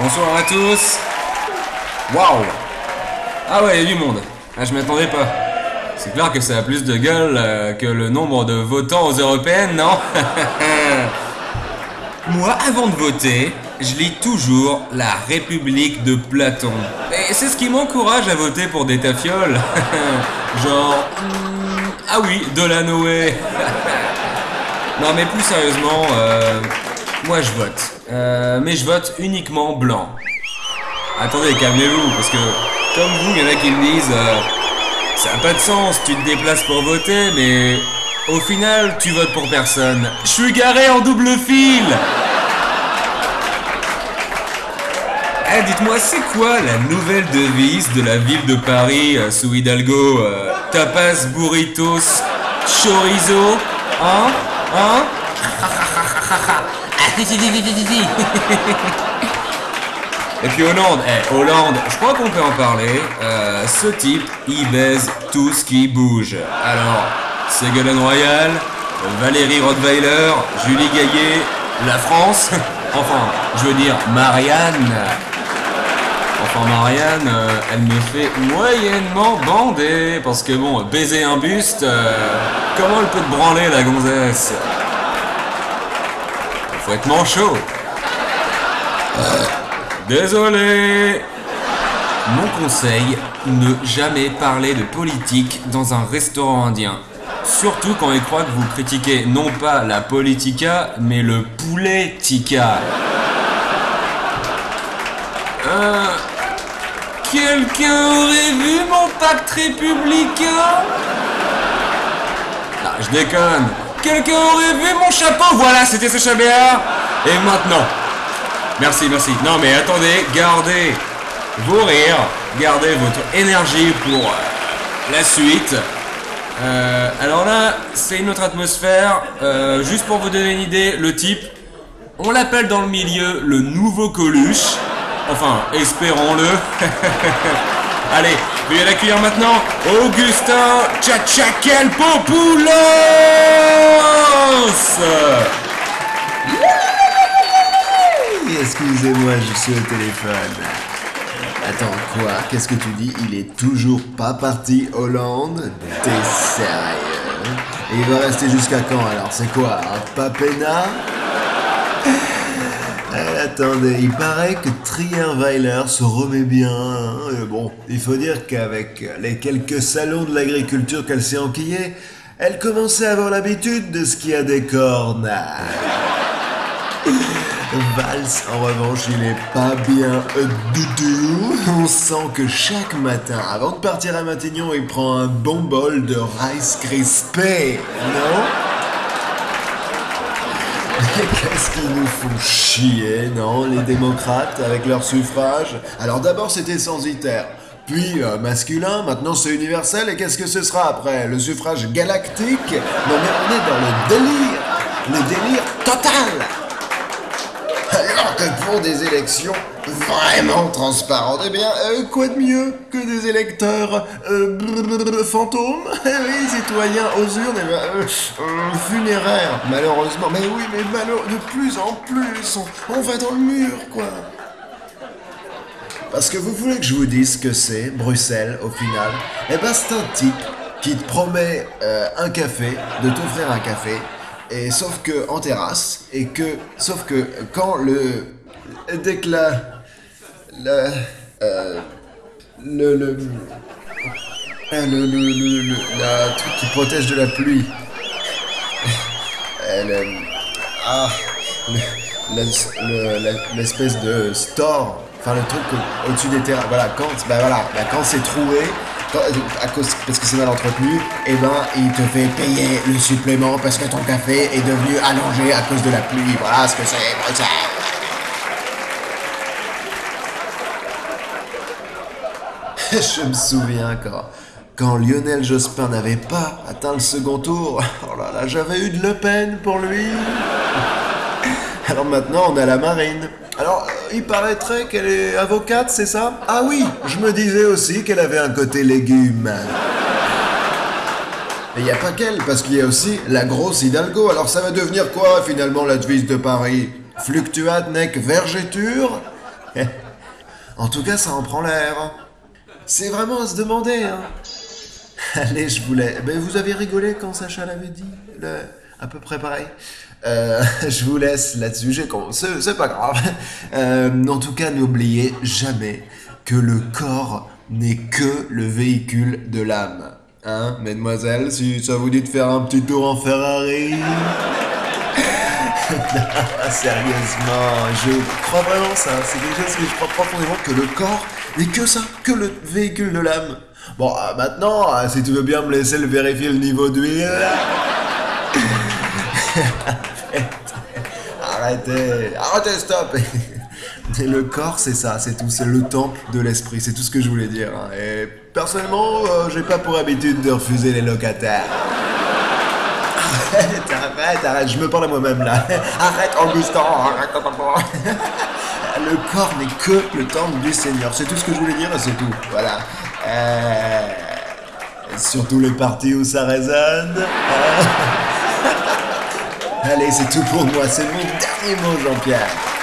Bonsoir à tous. Waouh Ah ouais, il y a du monde. Ah, je m'attendais pas. C'est clair que ça a plus de gueule euh, que le nombre de votants aux européennes, non? Moi, avant de voter, je lis toujours La République de Platon. Et c'est ce qui m'encourage à voter pour des tafioles. Genre... hmm, ah oui, de la Noé. non mais plus sérieusement, euh, moi je vote. Euh, mais je vote uniquement blanc. Attendez, calmez-vous, parce que comme vous, il y en a qui me disent euh, ça n'a pas de sens, tu te déplaces pour voter, mais au final, tu votes pour personne. Je suis garé en double fil Eh, dites-moi, c'est quoi la nouvelle devise de la ville de Paris euh, sous Hidalgo Tapas, burritos, chorizo Hein Hein? Et puis Hollande, eh, Hollande, je crois qu'on peut en parler. Euh, ce type, il baise tout ce qui bouge. Alors, Ségolène Royal, Valérie Rottweiler, Julie Gaillet, la France, enfin, je veux dire Marianne. Enfin, Marianne, euh, elle me fait moyennement bander. Parce que bon, baiser un buste, euh, comment elle peut te branler la gonzesse? Être manchot. Désolé Mon conseil, ne jamais parler de politique dans un restaurant indien. Surtout quand ils croient que vous critiquez non pas la politica, mais le poulet tikka. Euh, Quelqu'un aurait vu mon pacte républicain? Ah, je déconne. Quelqu'un aurait vu mon chapeau? Voilà, c'était ce chabéard. Et maintenant Merci, merci. Non mais attendez, gardez vos rires, gardez votre énergie pour euh, la suite. Euh, alors là, c'est une autre atmosphère. Euh, juste pour vous donner une idée, le type, on l'appelle dans le milieu le nouveau Coluche. Enfin, espérons-le. Allez, veuillez l'accueillir maintenant, Augustin Tchatchakel Popoulos Excusez-moi, je suis au téléphone. Attends, quoi? Qu'est-ce que tu dis? Il est toujours pas parti Hollande? T'es sérieux? Il va rester jusqu'à quand alors? C'est quoi Un papena Attendez, il paraît que Trierweiler se remet bien. hein, bon, il faut dire qu'avec les quelques salons de l'agriculture qu'elle s'est enquillée, elle commençait à avoir l'habitude de ce qui a des cornes. Valls, en revanche, il est pas bien du. On sent que chaque matin, avant de partir à Matignon, il prend un bon bol de rice crispé, non? Qu'est-ce qu'ils nous font chier, non, les démocrates, avec leur suffrage? Alors d'abord, c'était censitaire. Puis euh, masculin, maintenant c'est universel, et qu'est-ce que ce sera après? Le suffrage galactique? Non mais on est dans le délire. Le délire total pour des élections vraiment transparentes, eh bien, euh, quoi de mieux que des électeurs euh, brr, brr, fantômes? Eh oui, citoyens aux urnes, eh euh, euh, funéraires, malheureusement. Mais oui, mais malheure, de plus en plus, on, va dans le mur, quoi. Parce que vous voulez que je vous dise ce que c'est, Bruxelles, au final? Eh ben, c'est un type qui te promet un café, de t'offrir un café, et sauf que en terrasse, et que, sauf que quand le, dès que la, la, euh, le, le, le, le, la truc qui protège de la pluie, elle, euh, ah, l'espèce de store, enfin le truc au- au-dessus des terrains, voilà, quand, bah voilà, bah quand c'est troué, à cause, parce que c'est mal entretenu, et ben il te fait payer le supplément parce que ton café est devenu allongé à cause de la pluie, voilà ce que c'est, Bruxelles. Je me souviens quand, quand Lionel Jospin n'avait pas atteint le second tour. Oh là là, j'avais eu de Le Pen pour lui. Alors maintenant, on a la marine. Alors, euh, il paraîtrait qu'elle est avocate, c'est ça? Ah oui, je me disais aussi qu'elle avait un côté légume. Et il n'y a pas qu'elle, parce qu'il y a aussi la grosse Hidalgo. Alors ça va devenir quoi finalement la devise de Paris? Fluctuat nec vergetur En tout cas, ça en prend l'air. C'est vraiment à se demander. Hein. Allez, je voulais. Ben, vous avez rigolé quand Sacha l'avait dit le... À peu près pareil. Euh, je vous laisse là-dessus. J'ai con... C'est pas grave. Euh, en tout cas, n'oubliez jamais que le corps n'est que le véhicule de l'âme. Hein, mesdemoiselles, si ça vous dit de faire un petit tour en Ferrari Non, Sérieusement, je crois vraiment ça. C'est quelque chose que je crois profondément que le corps n'est que ça, que le véhicule de l'âme. Bon, euh, maintenant, si tu veux bien me laisser le vérifier le niveau d'huile. Arrêtez, arrêtez, stop. Le corps, c'est ça, c'est tout, c'est le temple de l'esprit, c'est tout ce que je voulais dire. hein. Et personnellement, euh, j'ai pas pour habitude de refuser les locataires. Arrête, arrête, arrête, je me parle à moi-même là. Arrête, Augustin, arrête. Le corps n'est que le temple du Seigneur, c'est tout ce que je voulais dire et c'est tout. Voilà. Euh, Surtout les parties où ça résonne. Allez, c'est tout pour moi, c'est mon dernier mot, Jean-Pierre.